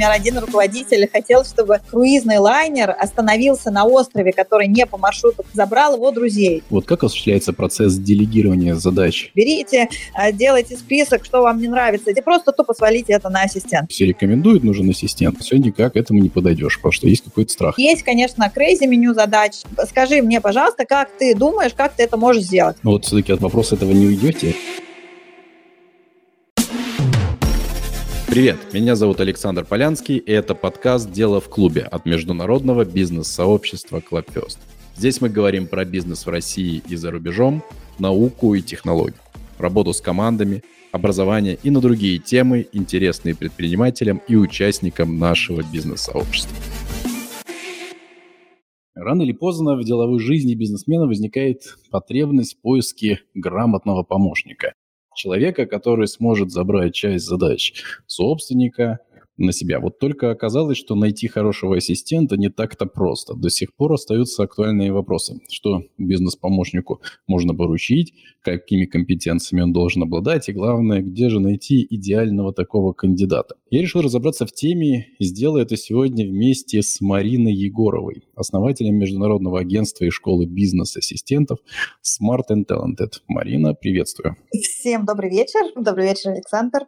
например, один руководитель хотел, чтобы круизный лайнер остановился на острове, который не по маршруту, забрал его друзей. Вот как осуществляется процесс делегирования задач? Берите, а, делайте список, что вам не нравится, и просто тупо свалите это на ассистент. Все рекомендуют, нужен ассистент. Все никак этому не подойдешь, потому что есть какой-то страх. Есть, конечно, крейзи меню задач. Скажи мне, пожалуйста, как ты думаешь, как ты это можешь сделать? Ну вот все-таки от вопроса этого не уйдете. Привет, меня зовут Александр Полянский, и это подкаст «Дело в клубе» от международного бизнес-сообщества Clubfest. Здесь мы говорим про бизнес в России и за рубежом, науку и технологии, работу с командами, образование и на другие темы, интересные предпринимателям и участникам нашего бизнес-сообщества. Рано или поздно в деловой жизни бизнесмена возникает потребность в поиске грамотного помощника человека, который сможет забрать часть задач собственника, на себя. Вот только оказалось, что найти хорошего ассистента не так-то просто. До сих пор остаются актуальные вопросы. Что бизнес-помощнику можно поручить, какими компетенциями он должен обладать, и главное, где же найти идеального такого кандидата. Я решил разобраться в теме и сделаю это сегодня вместе с Мариной Егоровой, основателем международного агентства и школы бизнес-ассистентов Smart and Talented. Марина, приветствую. Всем добрый вечер. Добрый вечер, Александр.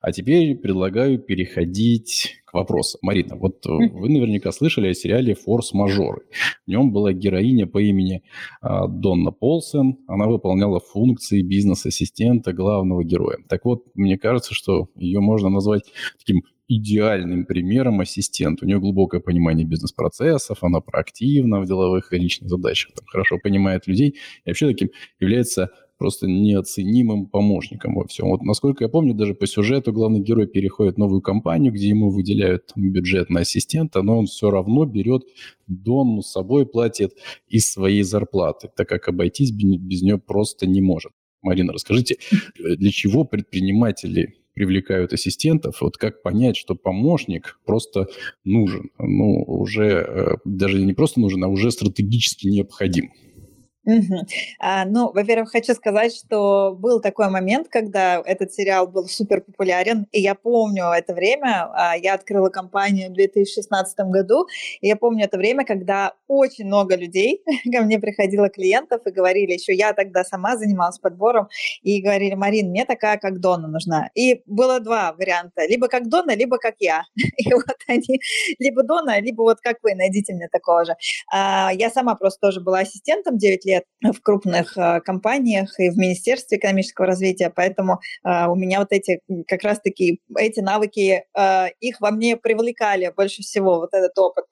А теперь предлагаю переходить к вопросу. Марина, вот вы наверняка слышали о сериале «Форс-мажоры». В нем была героиня по имени а, Донна Полсен. Она выполняла функции бизнес-ассистента главного героя. Так вот, мне кажется, что ее можно назвать таким идеальным примером ассистент. У нее глубокое понимание бизнес-процессов, она проактивна в деловых и личных задачах, там, хорошо понимает людей и вообще таким является просто неоценимым помощником во всем. Вот насколько я помню, даже по сюжету главный герой переходит в новую компанию, где ему выделяют там, бюджет на ассистента, но он все равно берет Донну с собой, платит из своей зарплаты, так как обойтись без нее просто не может. Марина, расскажите, для чего предприниматели привлекают ассистентов, вот как понять, что помощник просто нужен, ну, уже э, даже не просто нужен, а уже стратегически необходим. Мгм. А, ну, во-первых, хочу сказать, что был такой момент, когда этот сериал был супер популярен, и я помню это время. а, Я открыла компанию в 2016 году, и я помню это время, когда очень много людей ко мне приходило клиентов и говорили, еще я тогда сама занималась подбором, и говорили, Марин, мне такая, как Дона нужна. И было два варианта, либо как Дона, либо как я. И вот они, либо Дона, либо вот как вы, найдите мне такого же. А, Я сама просто тоже была ассистентом 9 лет, лет в крупных э, компаниях и в Министерстве экономического развития, поэтому э, у меня вот эти как раз-таки эти навыки, э, их во мне привлекали больше всего, вот этот опыт.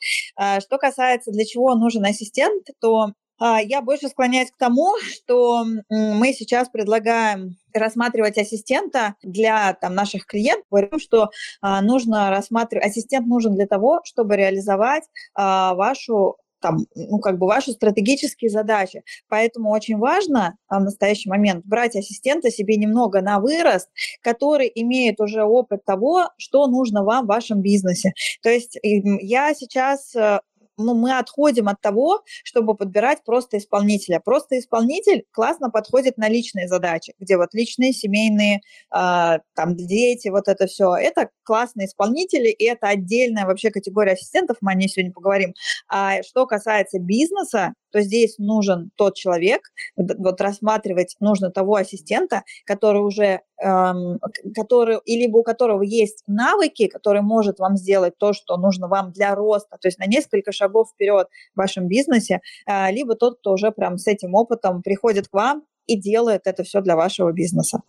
Что касается, для чего нужен ассистент, то я больше склоняюсь к тому, что мы сейчас предлагаем рассматривать ассистента для там, наших клиентов. Говорим, что а, нужно рассматривать, ассистент нужен для того, чтобы реализовать а, вашу там, ну, как бы ваши стратегические задачи. Поэтому очень важно а, в настоящий момент брать ассистента себе немного на вырост, который имеет уже опыт того, что нужно вам в вашем бизнесе. То есть я сейчас э, ну, мы отходим от того, чтобы подбирать просто исполнителя. Просто исполнитель классно подходит на личные задачи, где вот личные, семейные, э, там, дети, вот это все. Это классные исполнители, и это отдельная вообще категория ассистентов, мы о ней сегодня поговорим. А что касается бизнеса, то здесь нужен тот человек, вот рассматривать нужно того ассистента, который уже, эм, который, и либо у которого есть навыки, который может вам сделать то, что нужно вам для роста, то есть на несколько шагов вперед в вашем бизнесе, э, либо тот, кто уже прям с этим опытом приходит к вам и делает это все для вашего бизнеса.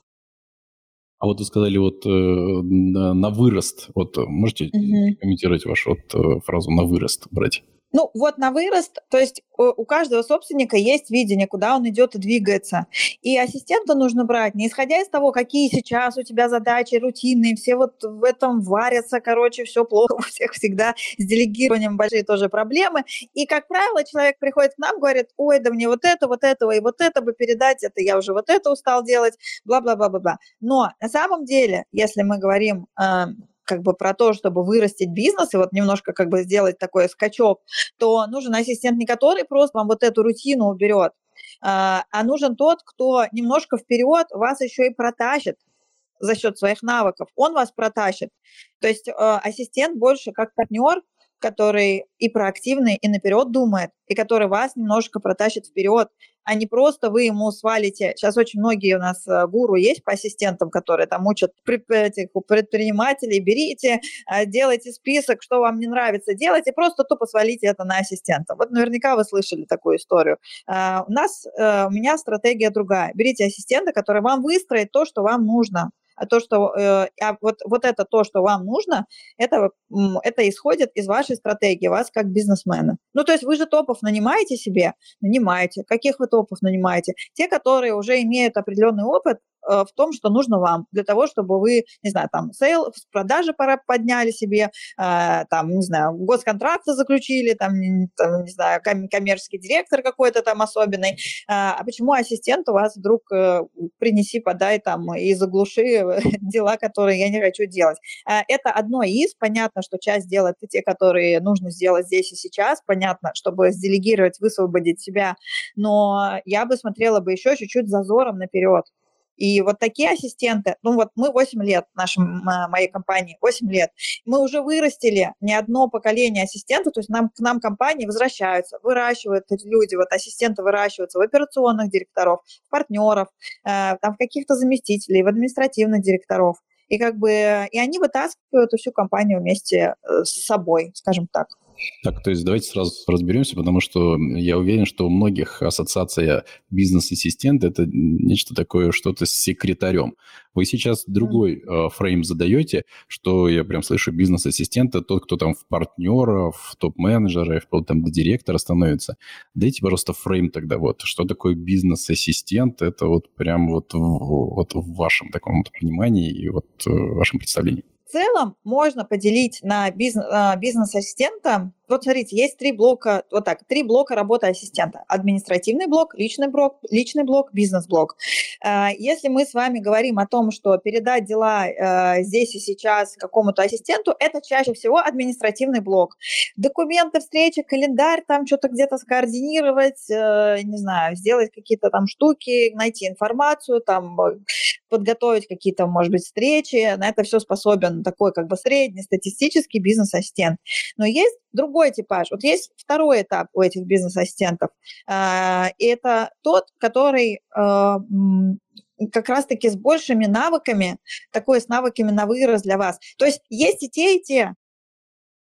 А вот вы сказали вот э, на, на вырост. Вот можете угу. комментировать вашу вот, э, фразу на вырост брать? Ну, вот на вырост, то есть у каждого собственника есть видение, куда он идет и двигается. И ассистента нужно брать, не исходя из того, какие сейчас у тебя задачи рутинные, все вот в этом варятся, короче, все плохо, у всех всегда с делегированием большие тоже проблемы. И, как правило, человек приходит к нам, говорит, ой, да мне вот это, вот этого и вот это бы передать, это я уже вот это устал делать, бла-бла-бла-бла-бла. Но на самом деле, если мы говорим как бы про то, чтобы вырастить бизнес и вот немножко как бы сделать такой скачок, то нужен ассистент не который просто вам вот эту рутину уберет, а, а нужен тот, кто немножко вперед вас еще и протащит за счет своих навыков, он вас протащит. То есть э, ассистент больше как партнер, который и проактивный, и наперед думает, и который вас немножко протащит вперед, а не просто вы ему свалите. Сейчас очень многие у нас э, гуру есть по ассистентам, которые там учат предпринимателей, берите, э, делайте список, что вам не нравится делать, и просто тупо свалите это на ассистента. Вот наверняка вы слышали такую историю. Э, у нас, у меня стратегия другая. Берите ассистента, который вам выстроит то, что вам нужно а то, что э, а вот, вот это то, что вам нужно, это, это исходит из вашей стратегии, вас как бизнесмена. Ну, то есть вы же топов нанимаете себе? Нанимаете. Каких вы топов нанимаете? Те, которые уже имеют определенный опыт, в том, что нужно вам для того, чтобы вы, не знаю, там, sale, продажи пора подняли себе, э, там, не знаю, госконтракты заключили, там, там не знаю, коммерческий директор какой-то там особенный. Э, а почему ассистент у вас вдруг принеси, подай там и заглуши дела, которые я не хочу делать? Это одно из, понятно, что часть делает те, которые нужно сделать здесь и сейчас, понятно, чтобы сделегировать, высвободить себя, но я бы смотрела бы еще чуть-чуть зазором наперед. И вот такие ассистенты, ну вот мы 8 лет, нашей, моей компании, 8 лет, мы уже вырастили не одно поколение ассистентов, то есть нам, к нам компании возвращаются, выращивают люди, вот ассистенты выращиваются в операционных директоров, в партнеров, э, там в каких-то заместителей, в административных директоров. И как бы, и они вытаскивают всю компанию вместе э, с собой, скажем так. Так, то есть давайте сразу разберемся, потому что я уверен, что у многих ассоциация бизнес-ассистент – это нечто такое, что-то с секретарем. Вы сейчас другой э, фрейм задаете, что я прям слышу бизнес-ассистент – это тот, кто там в партнеров, в топ-менеджера, в там до директора становится. Дайте, пожалуйста, фрейм тогда вот. Что такое бизнес-ассистент? Это вот прям вот, вот в вашем таком вот понимании и вот в э, вашем представлении. Целом можно поделить на а, бизнес-ассистента. Вот смотрите, есть три блока, вот так, три блока работы ассистента. Административный блок, личный блок, личный блок, бизнес-блок. А, если мы с вами говорим о том, что передать дела а, здесь и сейчас какому-то ассистенту, это чаще всего административный блок. Документы, встречи, календарь, там что-то где-то скоординировать, э, не знаю, сделать какие-то там штуки, найти информацию, там подготовить какие-то, может быть, встречи. На это все способен такой как бы среднестатистический бизнес-ассистент. Но есть другой типаж. Вот есть второй этап у этих бизнес-ассистентов. А, это тот, который а, как раз-таки с большими навыками, такой с навыками на вырос для вас. То есть есть и те, и те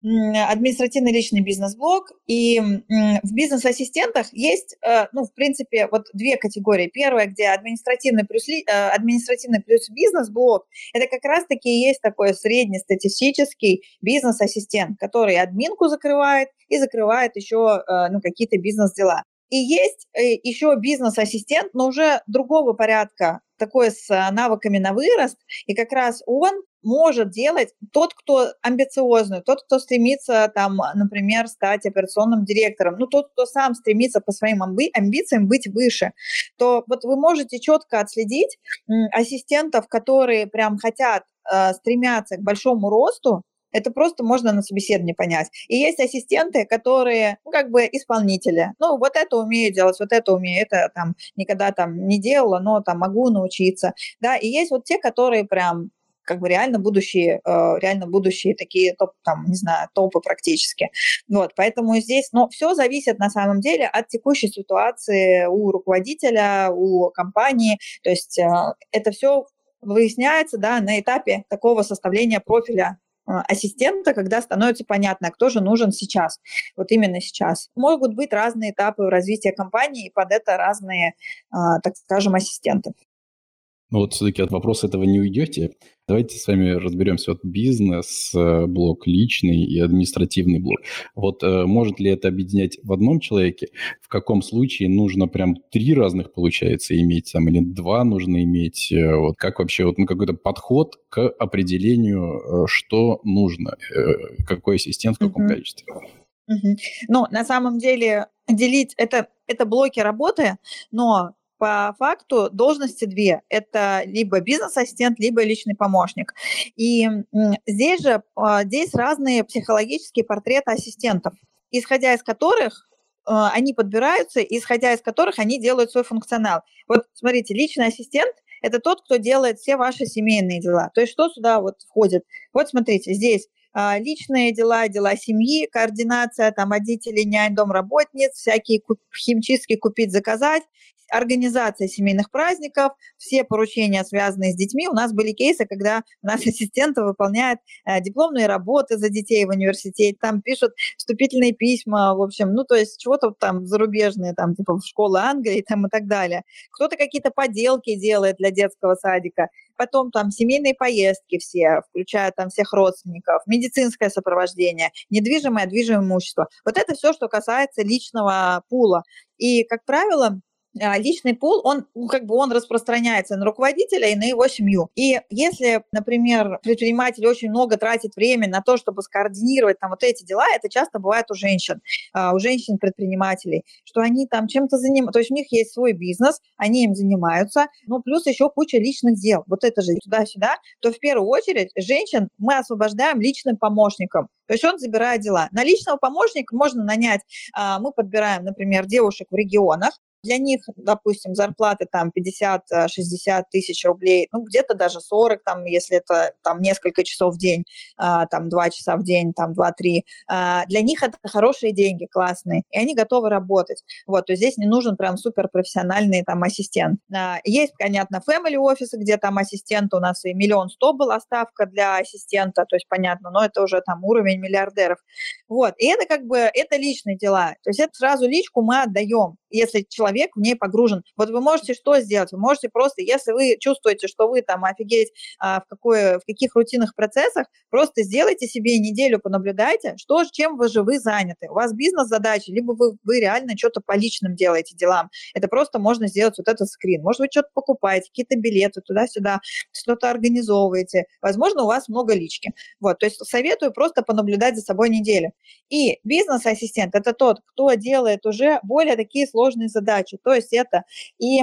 административный личный бизнес-блог, и в бизнес-ассистентах есть, э, ну, в принципе, вот две категории. Первая, где административный плюс, э, административный плюс бизнес-блог, это как раз-таки есть такой среднестатистический бизнес-ассистент, который админку закрывает и закрывает еще, э, ну, какие-то бизнес-дела. И есть еще бизнес-ассистент, но уже другого порядка, такой с навыками на вырост, и как раз он может делать тот, кто амбициозный, тот, кто стремится, там, например, стать операционным директором, ну, тот, кто сам стремится по своим амби- амбициям быть выше, то вот вы можете четко отследить ассистентов, которые прям хотят, э, стремятся к большому росту, это просто можно на собеседовании понять. И есть ассистенты, которые, ну, как бы исполнители. Ну, вот это умею делать, вот это умею, это там никогда там не делала, но там могу научиться. Да, и есть вот те, которые прям как бы реально будущие, э, реально будущие такие топ, там, не знаю, топы практически. Вот, поэтому здесь, но все зависит на самом деле от текущей ситуации у руководителя, у компании, то есть э, это все выясняется, да, на этапе такого составления профиля э, ассистента, когда становится понятно, кто же нужен сейчас, вот именно сейчас. Могут быть разные этапы развития компании, и под это разные, так скажем, ассистенты. Ну вот все-таки от вопроса этого не уйдете. Давайте с вами разберемся. Вот бизнес, э, блок личный и административный блок. Вот э, может ли это объединять в одном человеке? В каком случае нужно прям три разных, получается, иметь там, или два нужно иметь? Э, вот как вообще, вот ну, какой-то подход к определению, что нужно, какой ассистент в каком uh-huh. количестве? Uh-huh. Ну, на самом деле, делить это, это блоки работы, но по факту должности две. Это либо бизнес-ассистент, либо личный помощник. И здесь же а, здесь разные психологические портреты ассистентов, исходя из которых а, они подбираются, исходя из которых они делают свой функционал. Вот смотрите, личный ассистент – это тот, кто делает все ваши семейные дела. То есть что сюда вот входит? Вот смотрите, здесь а, личные дела, дела семьи, координация там родителей, нянь, домработниц, всякие химчистки купить, заказать, организация семейных праздников, все поручения, связанные с детьми. У нас были кейсы, когда у нас ассистенты выполняют э, дипломные работы за детей в университете, там пишут вступительные письма, в общем, ну, то есть чего-то там зарубежные, там, типа в школы Англии там и так далее. Кто-то какие-то поделки делает для детского садика. Потом там семейные поездки все, включая там всех родственников, медицинское сопровождение, недвижимое, движимое имущество. Вот это все, что касается личного пула. И, как правило, личный пул, он ну, как бы он распространяется на руководителя и на его семью. И если, например, предприниматель очень много тратит время на то, чтобы скоординировать там вот эти дела, это часто бывает у женщин, а, у женщин-предпринимателей, что они там чем-то занимаются, то есть у них есть свой бизнес, они им занимаются, ну плюс еще куча личных дел. Вот это же туда-сюда, то в первую очередь женщин мы освобождаем личным помощником. То есть он забирает дела. На личного помощника можно нанять, а, мы подбираем, например, девушек в регионах, для них, допустим, зарплаты там 50-60 э, тысяч рублей, ну, где-то даже 40, там, если это там несколько часов в день, а, там 2 часа в день, там 2-3, а, для них это хорошие деньги, классные, и они готовы работать. Вот, то есть здесь не нужен прям суперпрофессиональный там ассистент. А, есть, понятно, family офисы, где там ассистент у нас и миллион сто была ставка для ассистента, то есть понятно, но это уже там уровень миллиардеров. Вот, и это как бы, это личные дела, то есть это сразу личку мы отдаем, если человек в ней погружен. Вот вы можете что сделать? Вы можете просто, если вы чувствуете, что вы там офигеть а, в, какой, в каких рутинных процессах, просто сделайте себе неделю, понаблюдайте, что, чем вы же вы заняты. У вас бизнес-задачи, либо вы, вы реально что-то по личным делаете делам. Это просто можно сделать вот этот скрин. Может, вы что-то покупаете, какие-то билеты туда-сюда, что-то организовываете. Возможно, у вас много лички. Вот, то есть советую просто понаблюдать за собой неделю. И бизнес-ассистент – это тот, кто делает уже более такие сложные сложные задачи. То есть это и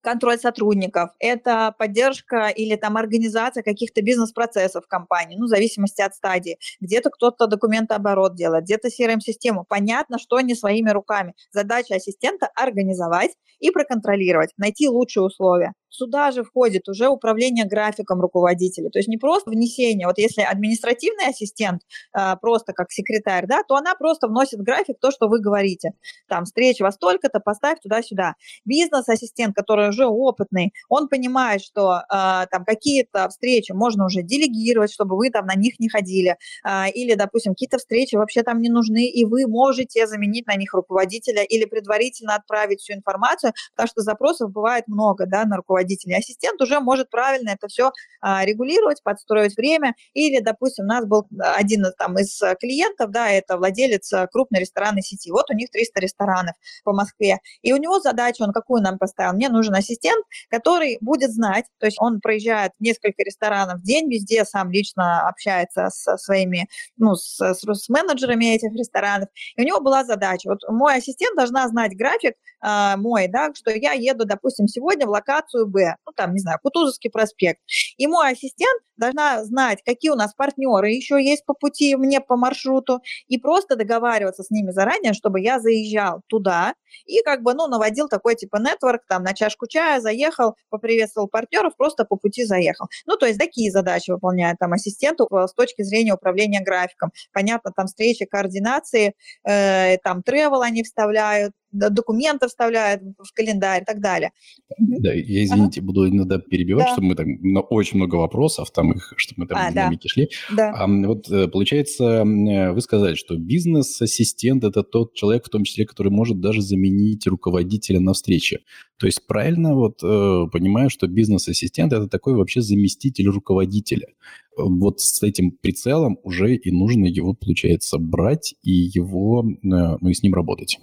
контроль сотрудников, это поддержка или там организация каких-то бизнес-процессов компании, ну, в зависимости от стадии. Где-то кто-то документооборот делает, где-то CRM-систему. Понятно, что не своими руками. Задача ассистента – организовать и проконтролировать, найти лучшие условия. Сюда же входит уже управление графиком руководителя. То есть не просто внесение. Вот если административный ассистент а, просто как секретарь, да, то она просто вносит в график то, что вы говорите. Там встреч во столько-то, поставь туда-сюда. Бизнес-ассистент, который уже опытный, он понимает, что а, там какие-то встречи можно уже делегировать, чтобы вы там на них не ходили. А, или, допустим, какие-то встречи вообще там не нужны, и вы можете заменить на них руководителя или предварительно отправить всю информацию, потому что запросов бывает много, да, на руководителя руководитель. Ассистент уже может правильно это все а, регулировать, подстроить время. Или, допустим, у нас был один там, из клиентов, да, это владелец крупной ресторанной сети. Вот у них 300 ресторанов по Москве. И у него задача, он какую нам поставил? Мне нужен ассистент, который будет знать, то есть он проезжает несколько ресторанов в день, везде сам лично общается со своими, ну, с, с, с менеджерами этих ресторанов. И у него была задача, вот мой ассистент должна знать график э, мой, да, что я еду, допустим, сегодня в локацию Б, ну там, не знаю, Кутузовский проспект. И мой ассистент должна знать, какие у нас партнеры еще есть по пути мне по маршруту, и просто договариваться с ними заранее, чтобы я заезжал туда и как бы, ну, наводил такой типа нетворк, там, на чашку чая заехал, поприветствовал партнеров, просто по пути заехал. Ну, то есть такие задачи выполняет там ассистент с точки зрения управления графиком. Понятно, там встречи, координации, э, там тревел они вставляют, документы вставляют в календарь и так далее. Да, я, извините, ага. буду иногда перебивать, да. чтобы мы там на очень много вопросов, там их, чтобы мы там а, динамики да. шли. Да. А, вот э, получается, э, вы сказали, что бизнес-ассистент – это тот человек, в том числе, который может даже заменить руководителя на встрече. То есть правильно вот э, понимаю, что бизнес-ассистент – это такой вообще заместитель руководителя. Вот с этим прицелом уже и нужно его, получается, брать и его, э, ну и с ним работать.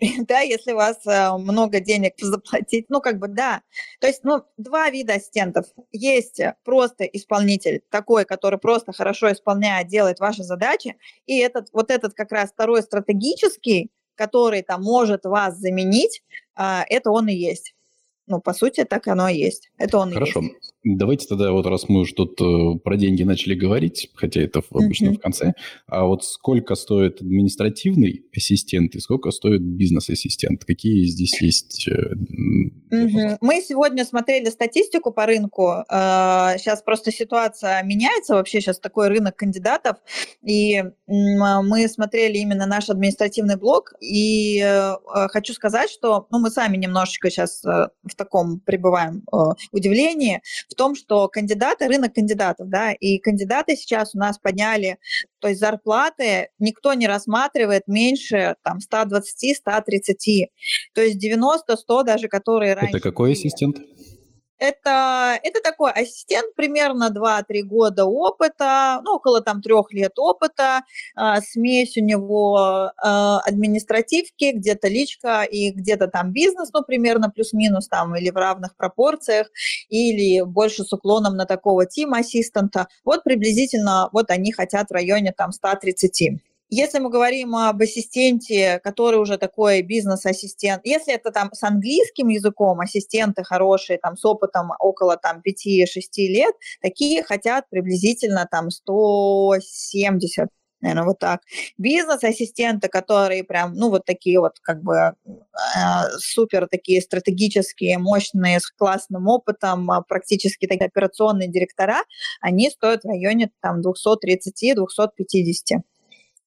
да, если у вас э, много денег заплатить, ну, как бы, да. То есть, ну, два вида ассистентов. Есть просто исполнитель, такой, который просто хорошо исполняет, делает ваши задачи, и этот, вот этот как раз второй стратегический, который там может вас заменить, а, это он и есть. Ну, по сути, так оно и есть. Это он Хорошо. и есть. Давайте тогда, вот раз мы уже тут э, про деньги начали говорить, хотя это обычно mm-hmm. в конце, а вот сколько стоит административный ассистент и сколько стоит бизнес-ассистент? Какие здесь есть? Mm-hmm. Мы сегодня смотрели статистику по рынку. Сейчас э, просто ситуация меняется, вообще сейчас такой рынок кандидатов, и мы смотрели именно наш административный блок, и э, хочу сказать, что ну, мы сами немножечко сейчас в таком пребываем удивлении, в том, что кандидаты, рынок кандидатов, да, и кандидаты сейчас у нас подняли, то есть зарплаты никто не рассматривает меньше там 120-130, то есть 90-100 даже, которые раньше... Это какой были. Это, это такой ассистент, примерно 2-3 года опыта, ну, около там трех лет опыта, э, смесь у него э, административки, где-то личка и где-то там бизнес, ну, примерно плюс-минус там или в равных пропорциях, или больше с уклоном на такого тим-ассистента. Вот приблизительно вот они хотят в районе там 130. Если мы говорим об ассистенте, который уже такой бизнес-ассистент, если это там с английским языком, ассистенты хорошие, там с опытом около там 5-6 лет, такие хотят приблизительно там 170 наверное, вот так. Бизнес-ассистенты, которые прям, ну, вот такие вот как бы э, супер такие стратегические, мощные, с классным опытом, а практически такие операционные директора, они стоят в районе там 230-250.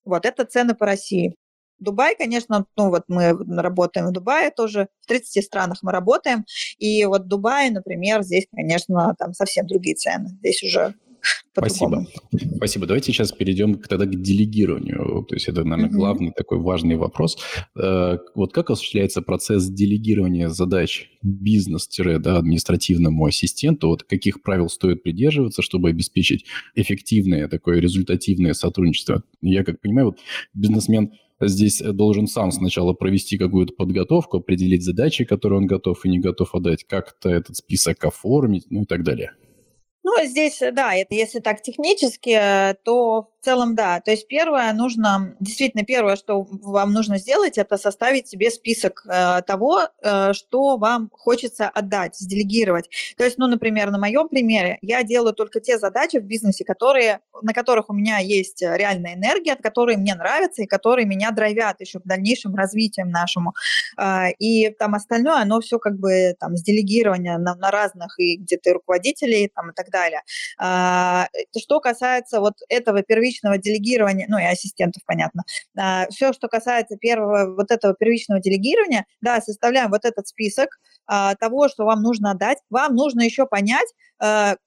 Вот это цены по России. Дубай, конечно, ну вот мы работаем в Дубае тоже, в 30 странах мы работаем, и вот Дубай, например, здесь, конечно, там совсем другие цены. Здесь уже Спасибо. Спасибо. Давайте сейчас перейдем тогда к делегированию. То есть это, наверное, главный такой важный вопрос. Э, вот как осуществляется процесс делегирования задач бизнес-административному ассистенту? Вот каких правил стоит придерживаться, чтобы обеспечить эффективное такое результативное сотрудничество? Я как понимаю, вот бизнесмен здесь должен сам сначала провести какую-то подготовку, определить задачи, которые он готов и не готов отдать, как-то этот список оформить, ну и так далее. Ну, здесь, да, это если так технически, то целом, да. То есть первое нужно, действительно, первое, что вам нужно сделать, это составить себе список э, того, э, что вам хочется отдать, сделегировать. То есть, ну, например, на моем примере я делаю только те задачи в бизнесе, которые, на которых у меня есть реальная энергия, которые мне нравятся и которые меня драйвят еще к дальнейшему развитию нашему. Э, и там остальное, оно все как бы там с делегирования на, на разных и где-то руководителей там и так далее. Э, что касается вот этого первичного делегирования, ну и ассистентов, понятно. А, все, что касается первого вот этого первичного делегирования, да, составляем вот этот список а, того, что вам нужно отдать. Вам нужно еще понять,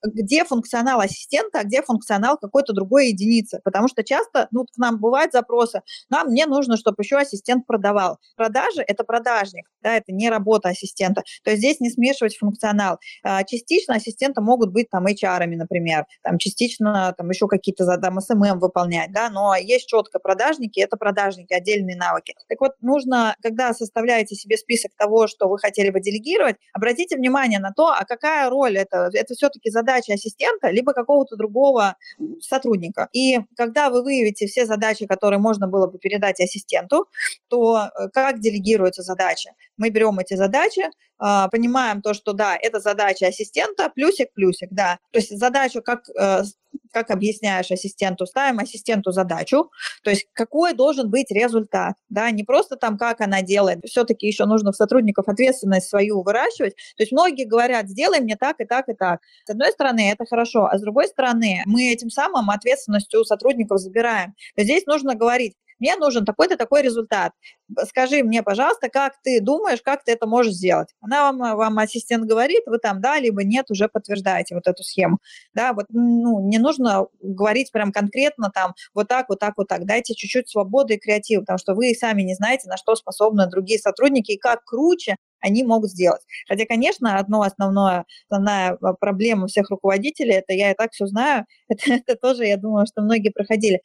где функционал ассистента, а где функционал какой-то другой единицы. Потому что часто ну, к нам бывают запросы, нам мне нужно, чтобы еще ассистент продавал. Продажи – это продажник, да, это не работа ассистента. То есть здесь не смешивать функционал. А, частично ассистенты могут быть там HR, например, там частично там еще какие-то там SMM выполнять, да, но есть четко продажники, это продажники, отдельные навыки. Так вот, нужно, когда составляете себе список того, что вы хотели бы делегировать, обратите внимание на то, а какая роль это, это все-таки задача ассистента, либо какого-то другого сотрудника. И когда вы выявите все задачи, которые можно было бы передать ассистенту, то э, как делегируются задачи? Мы берем эти задачи, а, понимаем то, что да, это задача ассистента, плюсик, плюсик, да. То есть задачу, как, э, как объясняешь ассистенту, ставим ассистенту задачу, то есть какой должен быть результат, да, не просто там, как она делает, все-таки еще нужно в сотрудников ответственность свою выращивать. То есть многие говорят, сделай мне так и так и так. С одной стороны, это хорошо, а с другой стороны, мы этим самым ответственностью у сотрудников забираем. Здесь нужно говорить, мне нужен такой-то такой результат. Скажи мне, пожалуйста, как ты думаешь, как ты это можешь сделать? Она вам, вам ассистент говорит, вы там да, либо нет, уже подтверждаете вот эту схему. Да, вот, ну, не нужно говорить прям конкретно там вот так, вот так, вот так. Дайте чуть-чуть свободы и креатива, потому что вы сами не знаете, на что способны другие сотрудники и как круче они могут сделать. Хотя, конечно, одно основное, основная а, проблема всех руководителей, это я и так все знаю, это, это тоже, я думаю, что многие проходили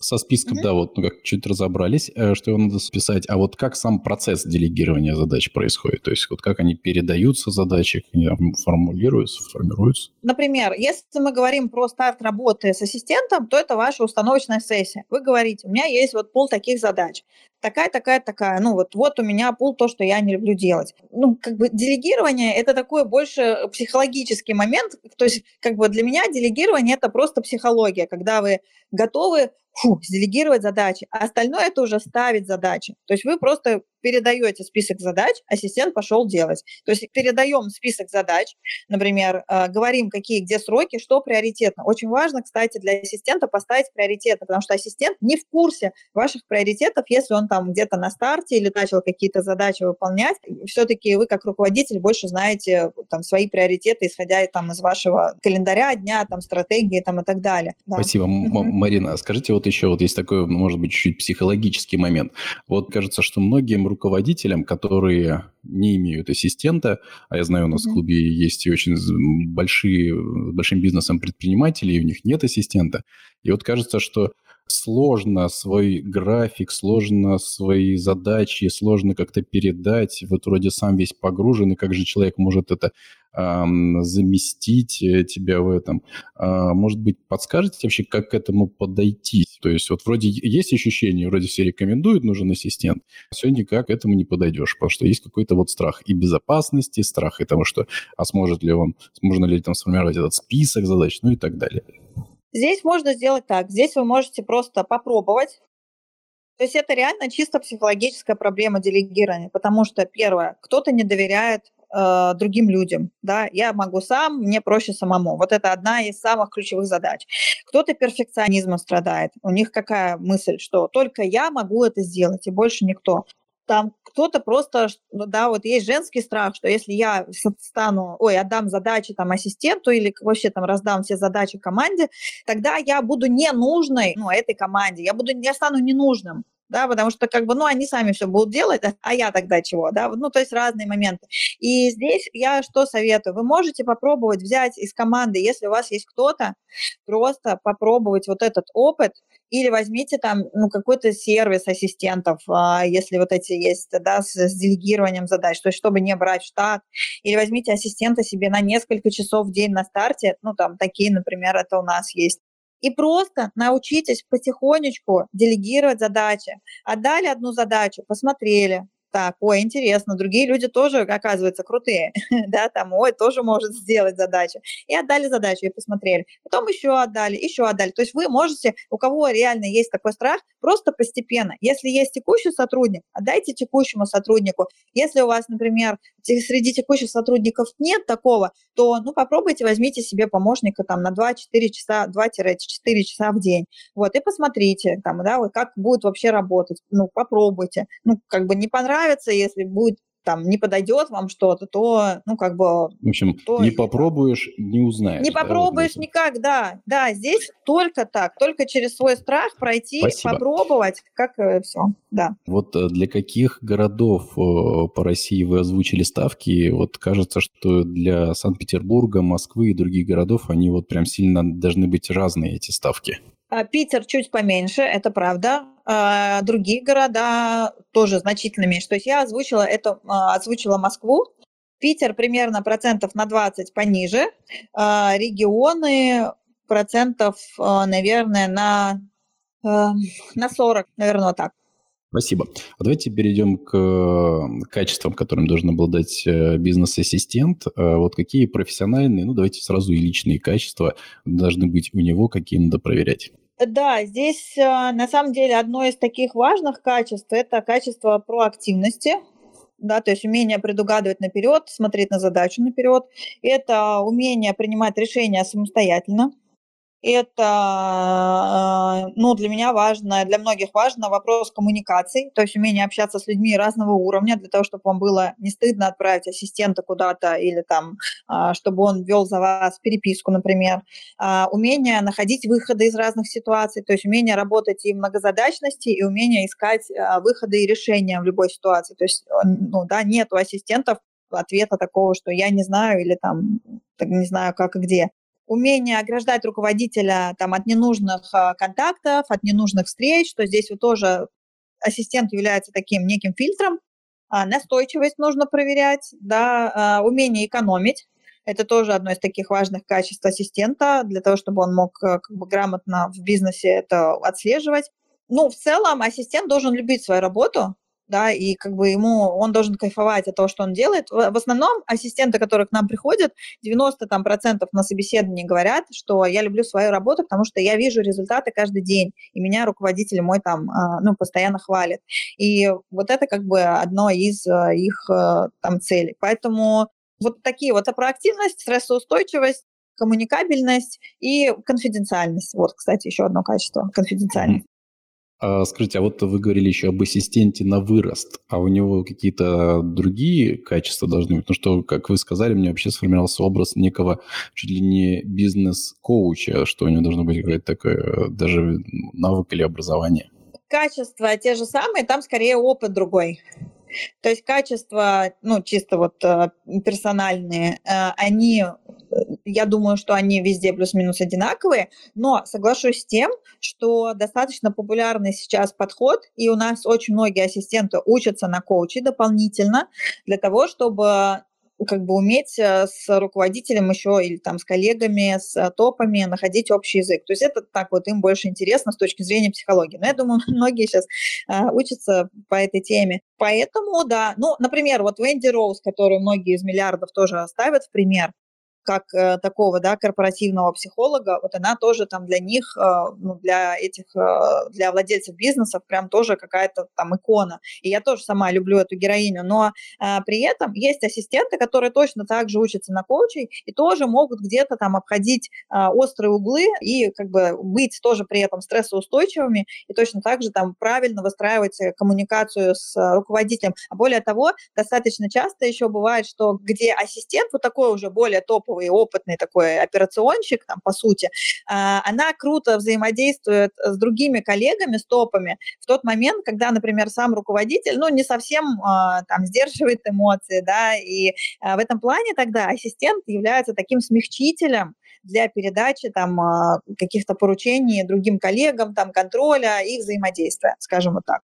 со списком, mm-hmm. да, вот ну, как чуть разобрались, э, что его надо списать, а вот как сам процесс делегирования задач происходит? То есть вот как они передаются задачи, как они формулируются, формируются? Например, если мы говорим про старт работы с ассистентом, то это ваша установочная сессия. Вы говорите, у меня есть вот пол таких задач. такая, такая, такая. Ну вот, вот у меня пул то, что я не люблю делать. Ну, как бы делегирование – это такой больше психологический момент. То есть, как бы для меня делегирование – это просто психология, когда вы готовы фу, делегировать задачи, а остальное это уже ставить задачи. То есть вы просто передаете список задач, ассистент пошел делать. То есть передаем список задач, например, э, говорим, какие, где сроки, что приоритетно. Очень важно, кстати, для ассистента поставить приоритеты, потому что ассистент не в курсе ваших приоритетов, если он там где-то на старте или начал какие-то задачи выполнять. Все-таки вы как руководитель больше знаете там свои приоритеты, исходя там из вашего календаря дня, там стратегии там и так далее. Да. Спасибо, Марина. Скажите, вот еще вот есть такой, может быть, чуть-чуть психологический момент. Вот кажется, что многим руководителям, которые не имеют ассистента, а я знаю, у нас mm-hmm. в клубе есть и очень большие, большим бизнесом предприниматели, и у них нет ассистента. И вот кажется, что сложно свой график, сложно свои задачи, сложно как-то передать. Вот вроде сам весь погружен, и как же человек может это заместить э, тебя в этом? А, может быть, подскажете вообще, как к этому подойти? То есть вот вроде есть ощущение, вроде все рекомендуют, нужен ассистент, а все никак к этому не подойдешь, потому что есть какой-то вот страх и безопасности, страх и того, что а сможет ли он, можно ли там сформировать этот список задач, ну и так далее. Здесь можно сделать так. Здесь вы можете просто попробовать. То есть это реально чисто психологическая проблема делегирования, потому что, первое, кто-то не доверяет э, другим людям, да, я могу сам, мне проще самому. Вот это одна из самых ключевых задач. Кто-то перфекционизмом страдает, у них какая мысль, что только я могу это сделать и больше никто там кто-то просто, ну да, вот есть женский страх, что если я стану, ой, отдам задачи там ассистенту или вообще там раздам все задачи команде, тогда я буду ненужной, ну, этой команде, я буду, я стану ненужным да, потому что как бы, ну, они сами все будут делать, а я тогда чего, да, ну, то есть разные моменты. И здесь я что советую? Вы можете попробовать взять из команды, если у вас есть кто-то, просто попробовать вот этот опыт, или возьмите там ну, какой-то сервис ассистентов, а, если вот эти есть, да, с, с делегированием задач, то есть чтобы не брать штат, или возьмите ассистента себе на несколько часов в день на старте, ну там такие, например, это у нас есть. И просто научитесь потихонечку делегировать задачи. Отдали одну задачу, посмотрели, так, ой, интересно, другие люди тоже, оказывается, крутые, да, там, ой, тоже может сделать задачу. И отдали задачу, и посмотрели. Потом еще отдали, еще отдали. То есть вы можете, у кого реально есть такой страх, просто постепенно. Если есть текущий сотрудник, отдайте текущему сотруднику. Если у вас, например, среди текущих сотрудников нет такого, то, ну, попробуйте, возьмите себе помощника там на 2-4 часа, 2-4 часа в день. Вот, и посмотрите, там, да, вот как будет вообще работать. Ну, попробуйте. Ну, как бы не понравилось, понравится, если будет там не подойдет вам что-то, то, ну, как бы... В общем, то, не попробуешь, не узнаешь. Не попробуешь вот никак, да. Да, здесь только так, только через свой страх пройти, Спасибо. попробовать, как э, все, да. Вот э, для каких городов э, по России вы озвучили ставки? Вот кажется, что для Санкт-Петербурга, Москвы и других городов они вот прям сильно должны быть разные, эти ставки. А Питер чуть поменьше, это правда. А другие города тоже значительно меньше. То есть я озвучила это, а, озвучила Москву, Питер примерно процентов на 20 пониже, регионы процентов, наверное, на, на 40, наверное, так. Спасибо. А давайте перейдем к э, качествам, которым должен обладать э, бизнес-ассистент. Э, вот какие профессиональные, ну давайте сразу и личные качества должны быть у него, какие надо проверять? Да, здесь на самом деле одно из таких важных качеств – это качество проактивности, да, то есть умение предугадывать наперед, смотреть на задачу наперед. Это умение принимать решения самостоятельно, это, э, ну, для меня важно, для многих важно вопрос коммуникаций, то есть умение общаться с людьми разного уровня, для того, чтобы вам было не стыдно отправить ассистента куда-то или там, а, чтобы он вел за вас переписку, например. А, умение находить выходы из разных ситуаций, то есть умение работать и в многозадачности, и умение искать а, выходы и решения в любой ситуации. То есть, ну, да, нет у ассистентов ответа такого, что я не знаю или там не знаю как и где умение ограждать руководителя там, от ненужных а, контактов, от ненужных встреч, то здесь вот тоже ассистент является таким неким фильтром. А, настойчивость нужно проверять, да, а, умение экономить. Это тоже одно из таких важных качеств ассистента для того, чтобы он мог как бы, грамотно в бизнесе это отслеживать. Ну, в целом ассистент должен любить свою работу, да, и как бы ему, он должен кайфовать от того, что он делает. В, основном ассистенты, которые к нам приходят, 90 там, процентов на собеседовании говорят, что я люблю свою работу, потому что я вижу результаты каждый день, и меня руководитель мой там, а, ну, постоянно хвалит. И вот это как бы одно из а, их а, там целей. Поэтому вот такие вот проактивность, стрессоустойчивость, коммуникабельность и конфиденциальность. Вот, кстати, еще одно качество – конфиденциальность. А, скажите, а вот вы говорили еще об ассистенте на вырост, а у него какие-то другие качества должны быть? Потому что, как вы сказали, мне вообще сформировался образ некого чуть ли не бизнес-коуча, что у него должно быть какое-то такое даже навык или образование. Качества те же самые, там скорее опыт другой. То есть качества, ну, чисто вот э, персональные, э, они, э, я думаю, что они везде плюс-минус одинаковые, но соглашусь с тем, что достаточно популярный сейчас подход, и у нас очень многие ассистенты учатся на коуче дополнительно для того, чтобы как бы уметь э, с руководителем еще или там с коллегами, с э, топами находить общий язык. То есть это так вот им больше интересно с точки зрения психологии. Но я думаю, многие сейчас а, учатся по этой теме. Поэтому, да, ну, например, вот Венди Роуз, которую многие из миллиардов тоже ставят в пример, как э, такого, да, корпоративного психолога, вот она тоже там для них, э, ну, для этих, э, для владельцев бизнесов прям тоже какая-то там икона. И я тоже сама люблю эту героиню, но э, при этом есть ассистенты, которые точно так же учатся на коучей и тоже могут где-то там обходить э, острые углы и как бы быть тоже при этом стрессоустойчивыми и точно так же там правильно выстраивать э, коммуникацию с руководителем. А более того, достаточно часто еще бывает, что где ассистент вот такой уже более топовый, топовый, опытный такой операционщик, там, по сути, а, она круто взаимодействует с другими коллегами, с топами, в тот момент, когда, например, сам руководитель, ну, не совсем а, там сдерживает эмоции, да, и а, в этом плане тогда ассистент является таким смягчителем, для передачи там каких-то поручений другим коллегам, там контроля и взаимодействия, скажем вот так.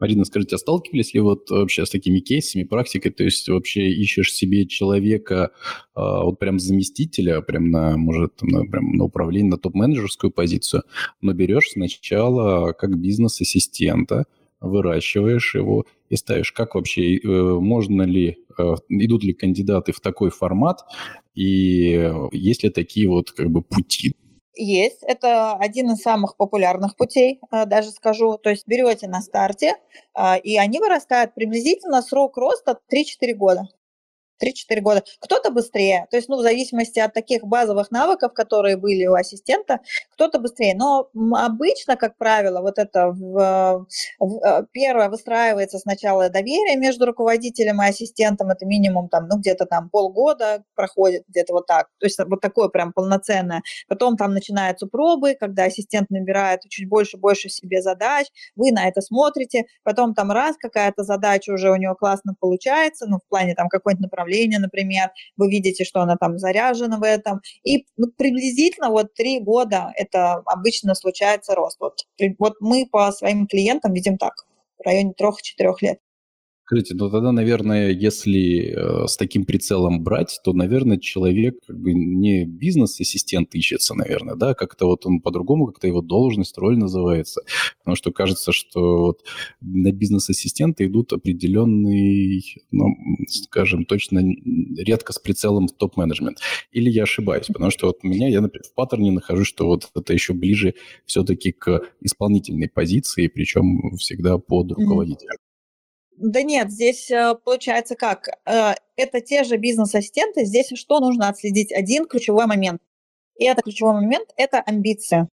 Марина, скажите, а сталкивались ли вот вообще с такими кейсами, практикой? То есть вообще ищешь себе человека, а, вот прям заместителя, прям на, может, на, прям на управление, на топ-менеджерскую позицию, но берешь сначала как бизнес-ассистента, выращиваешь его и ставишь. Как вообще, э, можно ли, э, идут ли кандидаты в такой формат, и есть ли такие вот как бы пути? Есть. Это один из самых популярных путей, э, даже скажу. То есть берете на старте, а, и они вырастают приблизительно срок роста 3-4 года. 3-4 года. Кто-то быстрее, то есть, ну, в зависимости от таких базовых навыков, которые были у ассистента, кто-то быстрее. Но обычно, как правило, вот это в, в, э, первое выстраивается сначала доверие между руководителем и ассистентом, это минимум там, ну, где-то там полгода проходит, где-то вот так. То есть вот такое прям полноценное. Потом там начинаются пробы, когда ассистент набирает чуть больше, больше себе задач, вы на это смотрите, потом там раз какая-то задача уже у него классно получается, ну, в плане там какой-нибудь направления, направление, например, вы видите, что она там заряжена в этом, и ну, приблизительно вот три года это обычно случается рост. Вот, вот мы по своим клиентам видим так, в районе трех-четырех лет. Скажите, ну тогда, наверное, если э, с таким прицелом брать, то, наверное, человек как бы не бизнес-ассистент ищется, наверное, да, как-то вот он по-другому, как-то его должность, роль называется. Потому что кажется, что вот на бизнес-ассистента идут определенный, ну, скажем, точно редко с прицелом в топ-менеджмент. Или я ошибаюсь, потому что вот меня, я, например, в паттерне нахожусь, что вот это еще ближе все-таки к исполнительной позиции, причем всегда под руководителем. Да нет, здесь э, получается как? Э, это те же бизнес-ассистенты. Здесь что нужно отследить? Один ключевой момент. И это ключевой момент – это амбиция.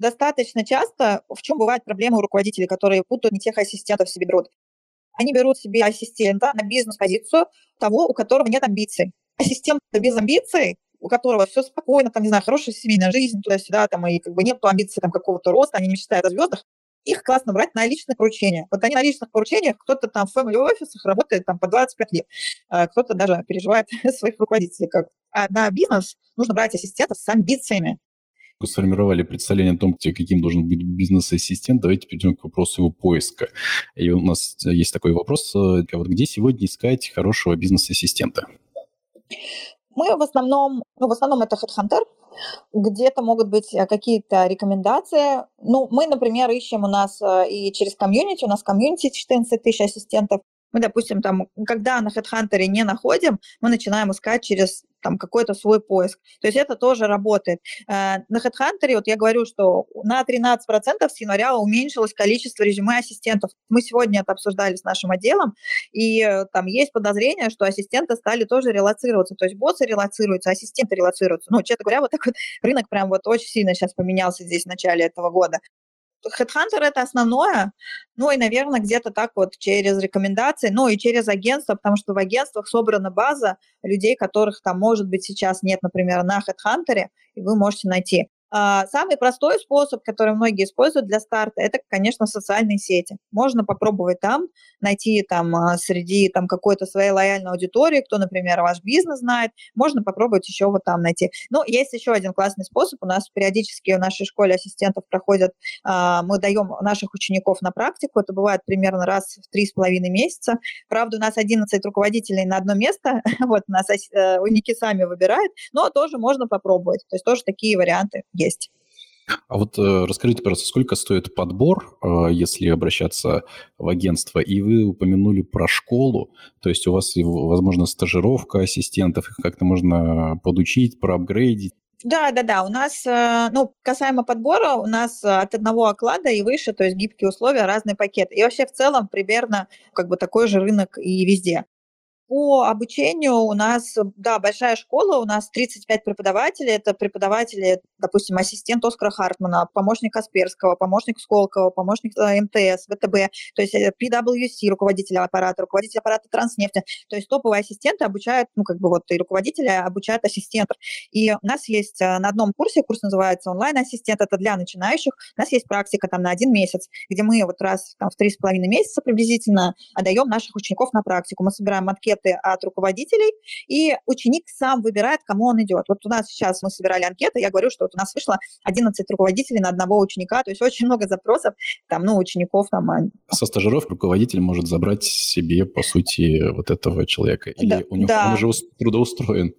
Достаточно часто, в чем бывают проблемы у руководителей, которые путают не тех ассистентов себе берут. Они берут себе ассистента на бизнес-позицию того, у которого нет амбиций. Ассистент без амбиций, у которого все спокойно, там, не знаю, хорошая семейная жизнь, туда-сюда, там, и как бы нет амбиций там какого-то роста, они не мечтают о звездах, их классно брать на личных поручениях. Вот они на личных поручениях, кто-то там в family офисах работает там по 25 лет, а кто-то даже переживает своих руководителей. Как. А на бизнес нужно брать ассистентов с амбициями. Сформировали представление о том, каким должен быть бизнес-ассистент. Давайте перейдем к вопросу его поиска. И у нас есть такой вопрос. Вот где сегодня искать хорошего бизнес-ассистента? Мы в основном, ну, в основном это HeadHunter, где-то могут быть э, какие-то рекомендации. Ну, мы, например, ищем у нас э, и через комьюнити, у нас комьюнити 14 тысяч ассистентов, мы, допустим, там, когда на HeadHunter не находим, мы начинаем искать через там какой-то свой поиск. То есть это тоже работает. Э, на HeadHunter, вот я говорю, что на 13% с января уменьшилось количество резюме ассистентов. Мы сегодня это обсуждали с нашим отделом, и э, там есть подозрение, что ассистенты стали тоже релацироваться. То есть боссы релацируются, ассистенты релацируются. Ну, честно говоря, вот так вот рынок прям вот очень сильно сейчас поменялся здесь в начале этого года. Headhunter это основное, ну и, наверное, где-то так вот через рекомендации, ну и через агентство, потому что в агентствах собрана база людей, которых там, может быть, сейчас нет, например, на Headhunter, и вы можете найти. А, самый простой способ, который многие используют для старта, это, конечно, социальные сети. Можно попробовать там найти там а, среди там какой-то своей лояльной аудитории, кто, например, ваш бизнес знает, можно попробовать еще вот там найти. Ну, есть еще один классный способ. У нас периодически в нашей школе ассистентов проходят, а, мы даем наших учеников на практику, это бывает примерно раз в три с половиной месяца. Правда, у нас 11 руководителей на одно место, вот нас э, ученики сами выбирают, но тоже можно попробовать. То есть тоже такие варианты есть. А вот э, расскажите, пожалуйста, сколько стоит подбор, э, если обращаться в агентство? И вы упомянули про школу, то есть у вас, возможно, стажировка ассистентов, их как-то можно подучить, проапгрейдить. Да, да, да. У нас, э, ну, касаемо подбора, у нас от одного оклада и выше, то есть гибкие условия, разный пакет. И вообще в целом примерно как бы такой же рынок и везде. По обучению у нас, да, большая школа, у нас 35 преподавателей. Это преподаватели, допустим, ассистент Оскара Хартмана, помощник Касперского, помощник Сколково, помощник э, МТС, ВТБ, то есть PwC, руководитель аппарата, руководитель аппарата Транснефти. То есть топовые ассистенты обучают, ну, как бы вот и руководители обучают ассистентов. И у нас есть э, на одном курсе, курс называется онлайн-ассистент, это для начинающих. У нас есть практика там на один месяц, где мы вот раз там, в три с половиной месяца приблизительно отдаем наших учеников на практику. Мы собираем отки анкеты от руководителей, и ученик сам выбирает, кому он идет. Вот у нас сейчас мы собирали анкеты, я говорю, что вот у нас вышло 11 руководителей на одного ученика, то есть очень много запросов, там, ну, учеников там. А, Со стажировки руководитель может забрать себе, по сути, вот этого человека. Или да, у него, да. он уже трудоустроен?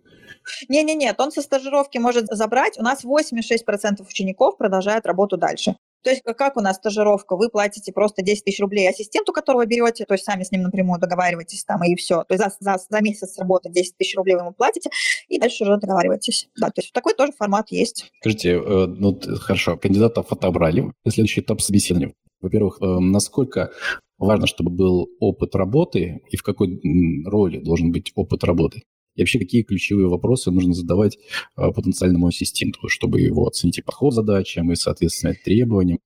Не-не-нет, он со стажировки может забрать. У нас 86% учеников продолжают работу дальше. То есть как у нас стажировка? Вы платите просто 10 тысяч рублей ассистенту, которого берете, то есть сами с ним напрямую договариваетесь там и все. То есть за, за, за месяц работы 10 тысяч рублей вы ему платите, и дальше уже договариваетесь. Да, то есть такой тоже формат есть. Скажите, э, ну хорошо, кандидатов отобрали. Следующий этап собеседования. Во-первых, э, насколько важно, чтобы был опыт работы и в какой роли должен быть опыт работы? И вообще, какие ключевые вопросы нужно задавать э, потенциальному ассистенту, чтобы его оценить и подход задачам, и, соответственно, требованиям?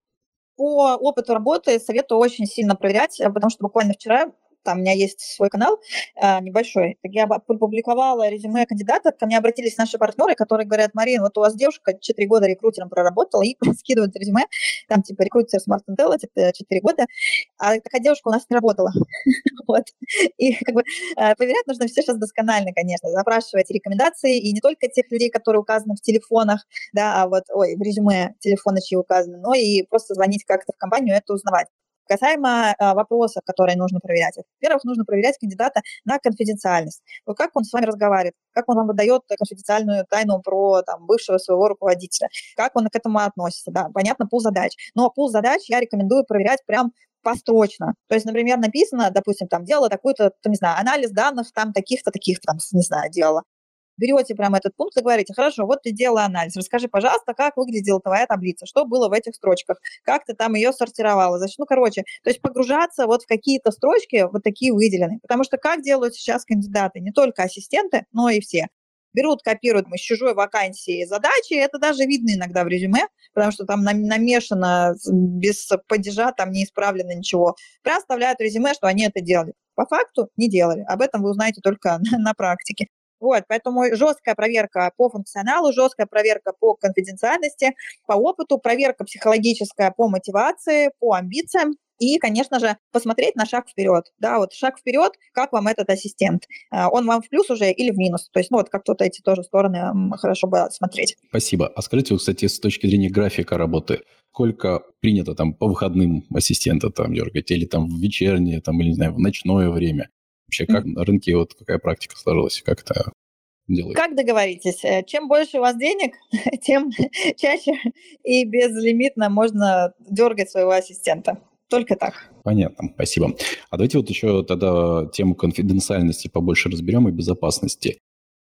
По опыту работы советую очень сильно проверять, э, потому что буквально вчера там у меня есть свой канал э, небольшой, я опубликовала резюме кандидата, ко мне обратились наши партнеры, которые говорят, Марин, вот у вас девушка 4 года рекрутером проработала, и скидывают резюме, там типа рекрутер Smart это 4 года, а такая девушка у нас не работала. вот. И как бы э, проверять нужно все сейчас досконально, конечно, запрашивать рекомендации, и не только тех людей, которые указаны в телефонах, да, а вот, ой, в резюме телефона чьи указаны, но и просто звонить как-то в компанию, это узнавать. Касаемо э, вопросов, которые нужно проверять. Во-первых, нужно проверять кандидата на конфиденциальность. Вот как он с вами разговаривает, как он вам выдает конфиденциальную тайну про там, бывшего своего руководителя, как он к этому относится. Да, понятно, пул задач. Но пул задач я рекомендую проверять прям построчно. То есть, например, написано, допустим, там, делала такой-то, не знаю, анализ данных там таких-то, таких-то, там, не знаю, делала берете прямо этот пункт и говорите, хорошо, вот ты делала анализ, расскажи, пожалуйста, как выглядела твоя таблица, что было в этих строчках, как ты там ее сортировала, значит, ну, короче, то есть погружаться вот в какие-то строчки, вот такие выделенные, потому что как делают сейчас кандидаты, не только ассистенты, но и все, берут, копируют с чужой вакансии задачи, это даже видно иногда в резюме, потому что там намешано без падежа, там не исправлено ничего. Прям оставляют резюме, что они это делали. По факту не делали. Об этом вы узнаете только на, на практике. Вот, поэтому жесткая проверка по функционалу, жесткая проверка по конфиденциальности, по опыту, проверка психологическая по мотивации, по амбициям, и, конечно же, посмотреть на шаг вперед. Да, вот шаг вперед, как вам этот ассистент? А, он вам в плюс уже или в минус? То есть, ну вот как вот эти тоже стороны хорошо бы смотреть. Спасибо. А скажите, кстати, с точки зрения графика работы, сколько принято там по выходным ассистента там дергать, или там в вечернее, там, или, не знаю, в ночное время? Вообще, как на рынке, вот какая практика сложилась, как это делает. Как договоритесь? Э, чем больше у вас денег, тем чаще и безлимитно можно дергать своего ассистента. Только так. Понятно, спасибо. А давайте вот еще тогда тему конфиденциальности побольше разберем и безопасности.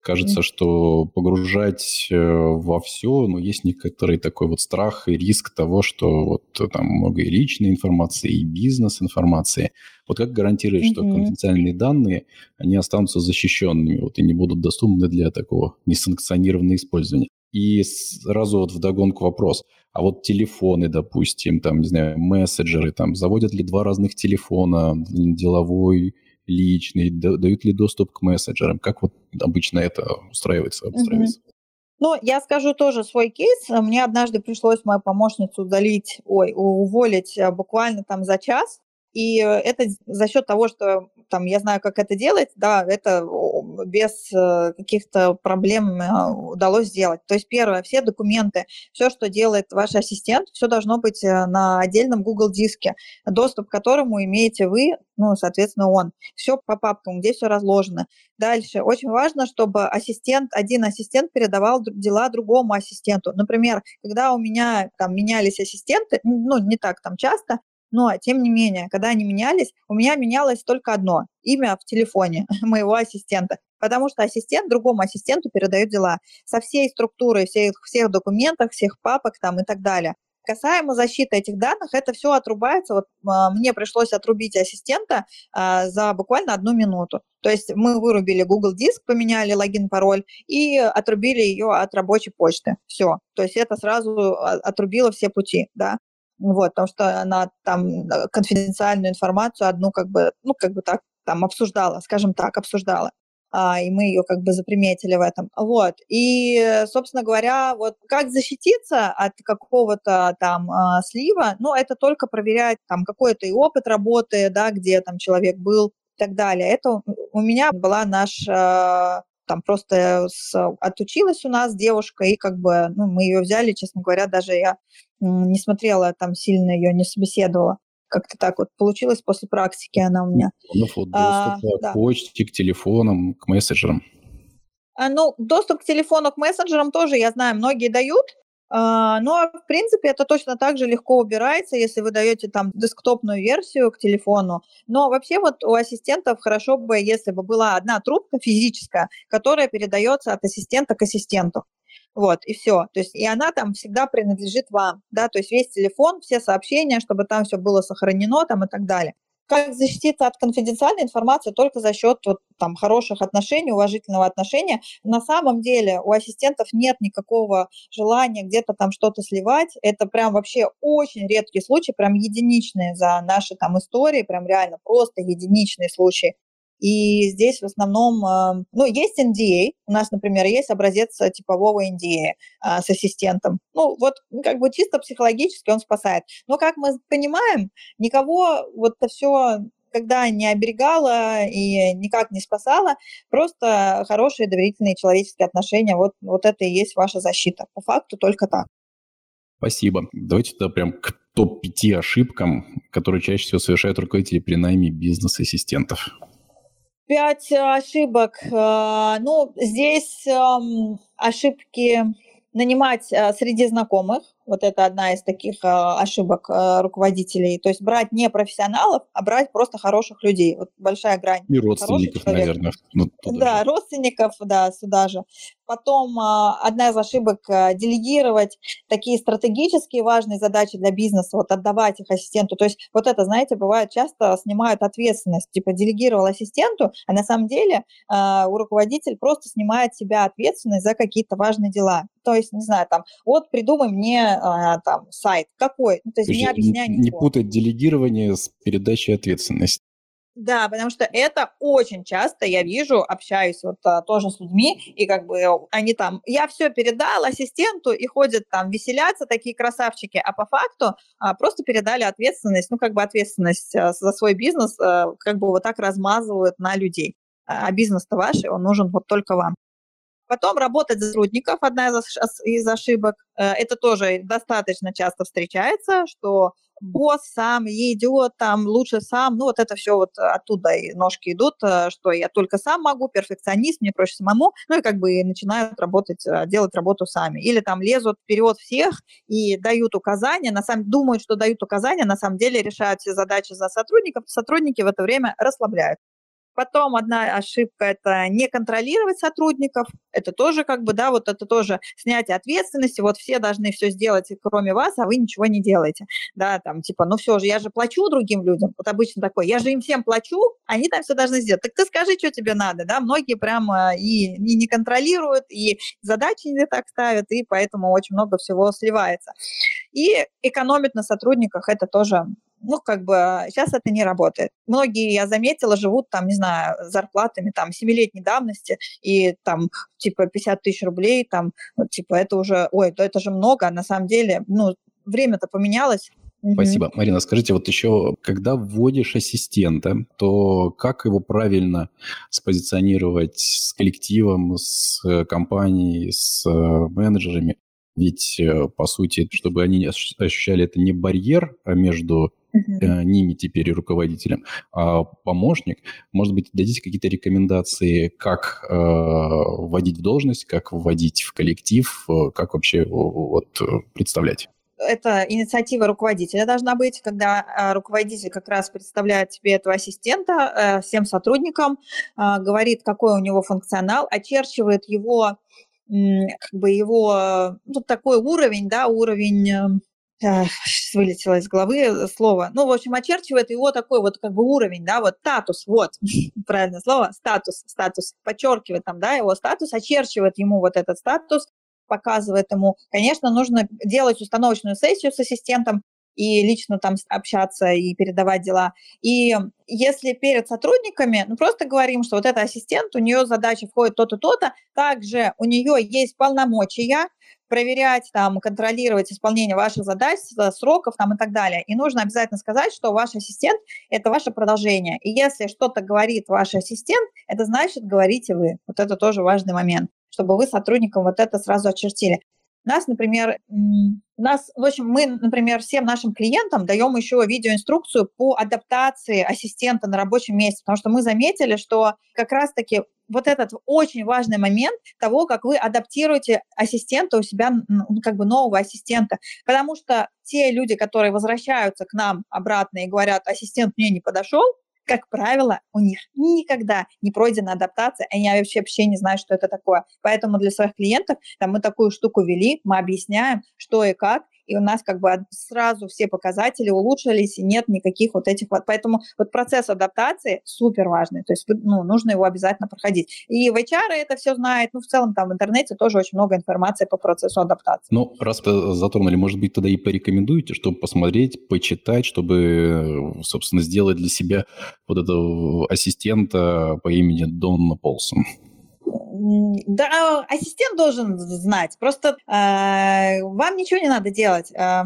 Кажется, что погружать э, во все, ну, есть некоторый такой вот страх и риск того, что вот там много и личной информации, и бизнес-информации. Вот как гарантировать, mm-hmm. что конфиденциальные данные, они останутся защищенными вот, и не будут доступны для такого несанкционированного использования? И сразу вот вдогонку вопрос. А вот телефоны, допустим, там, не знаю, мессенджеры, там, заводят ли два разных телефона, деловой, личный, дают ли доступ к мессенджерам? Как вот обычно это устраивается, обустраивается? Mm-hmm. Ну, я скажу тоже свой кейс. Мне однажды пришлось мою помощницу удалить, ой, уволить э, буквально там за час. И это за счет того, что там я знаю, как это делать, да, это без э, каких-то проблем э, удалось сделать. То есть первое, все документы, все, что делает ваш ассистент, все должно быть э, на отдельном Google диске, доступ к которому имеете вы, ну, соответственно, он. Все по папкам, где все разложено. Дальше. Очень важно, чтобы ассистент, один ассистент передавал дела другому ассистенту. Например, когда у меня там менялись ассистенты, ну, не так там часто, но, тем не менее, когда они менялись, у меня менялось только одно – имя в телефоне моего ассистента, потому что ассистент другому ассистенту передает дела со всей структурой, всех, всех документов, всех папок там и так далее. Касаемо защиты этих данных, это все отрубается. Вот а, мне пришлось отрубить ассистента а, за буквально одну минуту. То есть мы вырубили Google Диск, поменяли логин, пароль и отрубили ее от рабочей почты. Все. То есть это сразу а, отрубило все пути, да. Вот, потому что она там э, конфиденциальную информацию одну как бы, ну, как бы так там обсуждала, скажем так, обсуждала. А, и мы ее как бы заприметили в этом. Вот. И, собственно говоря, вот как защититься от какого-то там а, слива, ну, это только проверять там какой-то и опыт работы, да, где там человек был и так далее. Это у меня была наша там просто с, отучилась у нас девушка, и как бы ну, мы ее взяли, честно говоря, даже я не смотрела там сильно ее, не собеседовала. Как-то так вот получилось после практики она у меня. Ну, вот, а, доступ а, к почте, к телефонам, к мессенджерам. А, ну, доступ к телефону, к мессенджерам тоже, я знаю, многие дают, а, но, в принципе, это точно так же легко убирается, если вы даете там десктопную версию к телефону. Но вообще вот у ассистентов хорошо бы, если бы была одна трубка физическая, которая передается от ассистента к ассистенту. Вот, и все. То есть, и она там всегда принадлежит вам, да, то есть весь телефон, все сообщения, чтобы там все было сохранено там и так далее как защититься от конфиденциальной информации только за счет вот, там, хороших отношений, уважительного отношения. На самом деле у ассистентов нет никакого желания где-то там что-то сливать. Это прям вообще очень редкий случай, прям единичные за наши там истории, прям реально просто единичные случаи. И здесь в основном, э, ну, есть NDA, у нас, например, есть образец типового NDA а, с ассистентом. Ну, вот как бы чисто психологически он спасает. Но, как мы понимаем, никого вот это все когда не оберегала и никак не спасала, просто хорошие доверительные человеческие отношения, вот, вот это и есть ваша защита. По факту только так. Спасибо. Давайте тогда прям к топ-5 ошибкам, которые чаще всего совершают руководители при найме бизнес-ассистентов. Пять ошибок. Э, ну, здесь эм, ошибки нанимать э, среди знакомых. Вот это одна из таких э, ошибок руководителей. То есть брать не профессионалов, а брать просто хороших людей. Вот большая грань. И родственников, наверное. Ну, да, же. родственников, да, сюда же. Потом а, одна из ошибок а, – делегировать такие стратегические важные задачи для бизнеса, вот отдавать их ассистенту. То есть вот это, знаете, бывает часто снимают ответственность, типа делегировал ассистенту, а на самом деле а, у руководителя просто снимает себя ответственность за какие-то важные дела. То есть, не знаю, там, вот придумай мне там сайт. Какой? Ну, то есть, то не объясняй Не путать делегирование с передачей ответственности. Да, потому что это очень часто я вижу, общаюсь вот а, тоже с людьми, и как бы они там, я все передал ассистенту, и ходят там веселятся, такие красавчики, а по факту а, просто передали ответственность, ну как бы ответственность а, за свой бизнес а, как бы вот так размазывают на людей. А бизнес-то ваш, он нужен вот только вам. Потом работать сотрудников, одна из ошибок. Э, это тоже достаточно часто встречается, что босс сам идет, там лучше сам, ну вот это все вот оттуда и ножки идут, э, что я только сам могу, перфекционист, мне проще самому, ну и как бы начинают работать, э, делать работу сами. Или там лезут вперед всех и дают указания, на самом думают, что дают указания, на самом деле решают все задачи за сотрудников, сотрудники в это время расслабляют. Потом одна ошибка – это не контролировать сотрудников. Это тоже как бы, да, вот это тоже снятие ответственности. Вот все должны все сделать, кроме вас, а вы ничего не делаете. Да, там типа, ну все же, я же плачу другим людям. Вот обычно такое, я же им всем плачу, они там все должны сделать. Так ты скажи, что тебе надо, да. Многие прямо и, и не контролируют, и задачи не так ставят, и поэтому очень много всего сливается. И экономить на сотрудниках – это тоже ну, как бы сейчас это не работает. Многие, я заметила, живут там, не знаю, зарплатами там семилетней давности, и там типа 50 тысяч рублей, там, вот, типа это уже, ой, то это же много, а на самом деле, ну, время-то поменялось, Спасибо. Марина, скажите, вот еще, когда вводишь ассистента, то как его правильно спозиционировать с коллективом, с э, компанией, с э, менеджерами? Ведь, э, по сути, чтобы они ощущали это не барьер а между uh-huh. ними теперь и руководителем, а помощник. Может быть, дадите какие-то рекомендации, как э, вводить в должность, как вводить в коллектив, э, как вообще вот представлять? это инициатива руководителя должна быть, когда руководитель как раз представляет тебе этого ассистента всем сотрудникам, говорит, какой у него функционал, очерчивает его как бы его, ну, такой уровень, да, уровень э, вылетело из головы слово. Ну, в общем, очерчивает его такой вот как бы уровень, да, вот статус, вот, правильное слово, статус, статус, подчеркивает там, да, его статус, очерчивает ему вот этот статус, показывает ему. Конечно, нужно делать установочную сессию с ассистентом, и лично там общаться и передавать дела. И если перед сотрудниками, ну просто говорим, что вот это ассистент, у нее задача входит то-то, то-то, также у нее есть полномочия проверять, там, контролировать исполнение ваших задач, сроков там, и так далее. И нужно обязательно сказать, что ваш ассистент – это ваше продолжение. И если что-то говорит ваш ассистент, это значит, говорите вы. Вот это тоже важный момент, чтобы вы сотрудникам вот это сразу очертили нас, например, нас, в общем, мы, например, всем нашим клиентам даем еще видеоинструкцию по адаптации ассистента на рабочем месте, потому что мы заметили, что как раз-таки вот этот очень важный момент того, как вы адаптируете ассистента у себя, ну, как бы нового ассистента. Потому что те люди, которые возвращаются к нам обратно и говорят, ассистент мне не подошел, как правило, у них никогда не пройдена адаптация, они вообще, вообще не знают, что это такое. Поэтому для своих клиентов там, мы такую штуку вели, мы объясняем, что и как, и у нас как бы сразу все показатели улучшились, и нет никаких вот этих вот. Поэтому вот процесс адаптации супер важный, то есть ну, нужно его обязательно проходить. И в HR это все знает, ну, в целом там в интернете тоже очень много информации по процессу адаптации. Ну, раз затронули, может быть, тогда и порекомендуете, чтобы посмотреть, почитать, чтобы, собственно, сделать для себя вот этого ассистента по имени Донна Полсон. Да, ассистент должен знать. Просто э, вам ничего не надо делать э,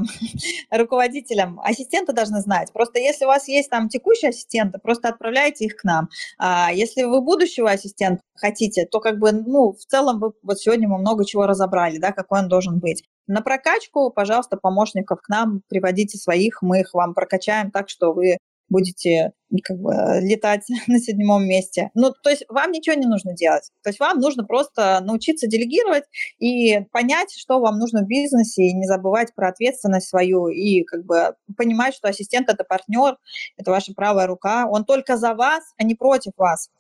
руководителям. Ассистенты должны знать. Просто если у вас есть там текущие ассистенты, просто отправляйте их к нам. А если вы будущего ассистента хотите, то как бы, ну, в целом вы, вот сегодня мы много чего разобрали, да, какой он должен быть. На прокачку, пожалуйста, помощников к нам приводите своих, мы их вам прокачаем так, что вы будете как бы летать на седьмом месте. Ну, то есть вам ничего не нужно делать. То есть вам нужно просто научиться делегировать и понять, что вам нужно в бизнесе, и не забывать про ответственность свою, и как бы понимать, что ассистент – это партнер, это ваша правая рука, он только за вас, а не против вас.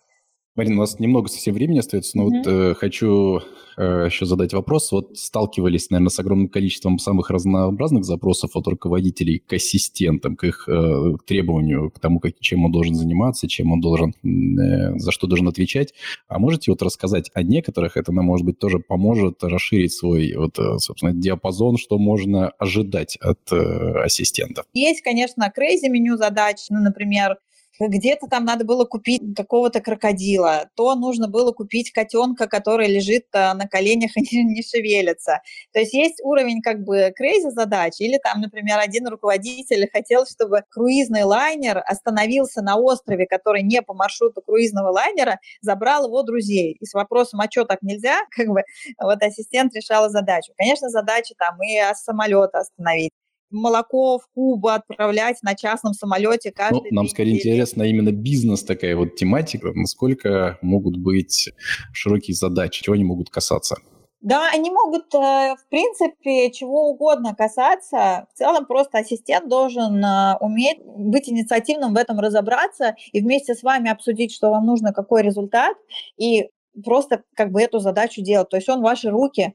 Марина, у нас немного совсем времени остается, но mm-hmm. вот э, хочу э, еще задать вопрос. Вот сталкивались, наверное, с огромным количеством самых разнообразных запросов от руководителей к ассистентам, к их э, требованию, к тому, как, чем он должен заниматься, чем он должен, э, за что должен отвечать. А можете вот рассказать о некоторых? Это нам, может быть, тоже поможет расширить свой, вот, э, собственно, диапазон, что можно ожидать от э, ассистентов. Есть, конечно, crazy меню задач, ну, например, где-то там надо было купить какого-то крокодила, то нужно было купить котенка, который лежит а, на коленях и не, шевелится. То есть есть уровень как бы crazy задач, или там, например, один руководитель хотел, чтобы круизный лайнер остановился на острове, который не по маршруту круизного лайнера, забрал его друзей. И с вопросом, а что так нельзя, как бы вот ассистент решала задачу. Конечно, задача там и самолета остановить, молоко в Кубу отправлять на частном самолете ну, каждый ну, Нам скорее недели. интересно именно бизнес такая вот тематика, насколько могут быть широкие задачи, чего они могут касаться. Да, они могут, э, в принципе, чего угодно касаться. В целом просто ассистент должен э, уметь быть инициативным в этом разобраться и вместе с вами обсудить, что вам нужно, какой результат, и просто как бы эту задачу делать. То есть он ваши руки,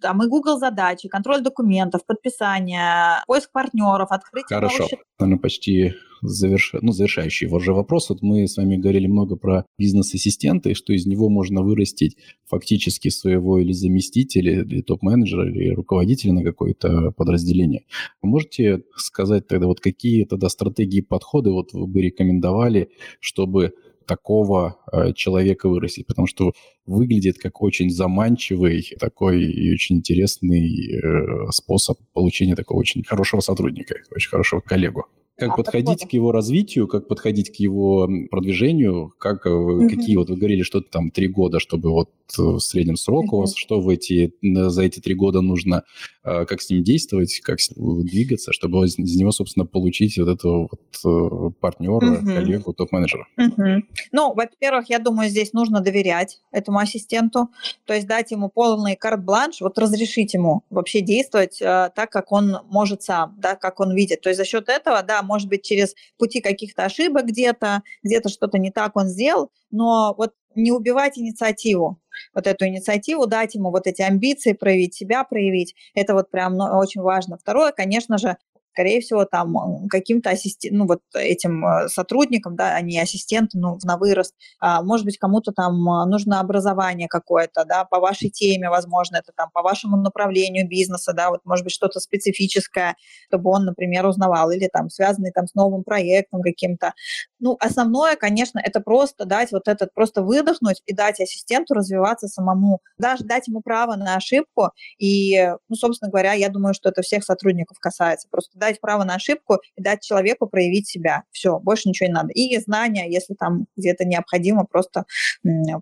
там и Google задачи, контроль документов, подписание, поиск партнеров, открытие Хорошо. новых Наверное, почти заверш... ну, завершающий вот же вопрос. Вот мы с вами говорили много про бизнес-ассистента, и что из него можно вырастить фактически своего или заместителя, или топ-менеджера, или руководителя на какое-то подразделение. Вы можете сказать тогда, вот какие тогда стратегии подходы вот вы бы рекомендовали, чтобы такого э, человека вырастить, потому что выглядит как очень заманчивый такой и очень интересный э, способ получения такого очень хорошего сотрудника, очень хорошего коллегу. Как а, подходить подхода. к его развитию, как подходить к его продвижению, как, угу. какие вот вы говорили, что там три года, чтобы вот в среднем срок угу. у вас, что в эти, за эти три года нужно, как с ним действовать, как двигаться, чтобы из него, собственно, получить вот этого вот партнера, угу. коллегу, топ-менеджера. Угу. Ну, во-первых, я думаю, здесь нужно доверять этому ассистенту, то есть дать ему полный карт-бланш, вот разрешить ему вообще действовать э, так, как он может сам, да, как он видит. То есть за счет этого, да, может быть, через пути каких-то ошибок где-то, где-то что-то не так он сделал, но вот не убивать инициативу, вот эту инициативу, дать ему вот эти амбиции, проявить себя, проявить, это вот прям ну, очень важно. Второе, конечно же, скорее всего, там каким-то ассистентом, ну, вот этим э, сотрудникам, да, они ассистенты, ну, на вырост, а, может быть, кому-то там а, нужно образование какое-то, да, по вашей теме, возможно, это там по вашему направлению бизнеса, да, вот, может быть, что-то специфическое, чтобы он, например, узнавал, или там связанный там с новым проектом каким-то. Ну, основное, конечно, это просто дать вот этот, просто выдохнуть и дать ассистенту развиваться самому, даже дать ему право на ошибку, и, ну, собственно говоря, я думаю, что это всех сотрудников касается, просто дать право на ошибку и дать человеку проявить себя. Все, больше ничего не надо. И знания, если там где-то необходимо, просто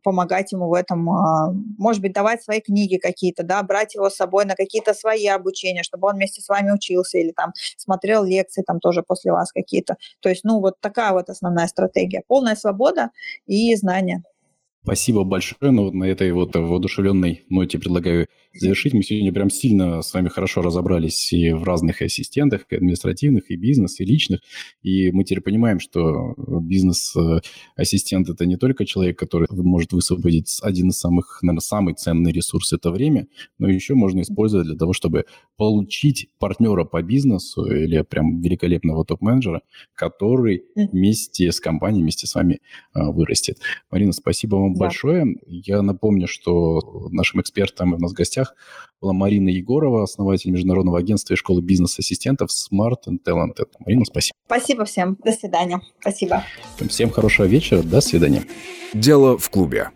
помогать ему в этом. А, может быть, давать свои книги какие-то, да, брать его с собой на какие-то свои обучения, чтобы он вместе с вами учился или там смотрел лекции там тоже после вас какие-то. То есть, ну, вот такая вот основная стратегия. Полная свобода и знания. Спасибо большое. Ну, вот на этой вот воодушевленной ноте предлагаю завершить. Мы сегодня прям сильно с вами хорошо разобрались и в разных ассистентах, и административных, и бизнес, и личных. И мы теперь понимаем, что бизнес-ассистент – это не только человек, который может высвободить один из самых, наверное, самый ценный ресурс – это время, но еще можно использовать для того, чтобы получить партнера по бизнесу или прям великолепного топ-менеджера, который вместе с компанией, вместе с вами а, вырастет. Марина, спасибо вам да. большое. Я напомню, что нашим экспертом у нас в гостях была Марина Егорова, основатель международного агентства и школы бизнес-ассистентов Smart and Talented. Марина, спасибо. Спасибо всем. До свидания. Спасибо. Всем хорошего вечера. До свидания. Дело в клубе.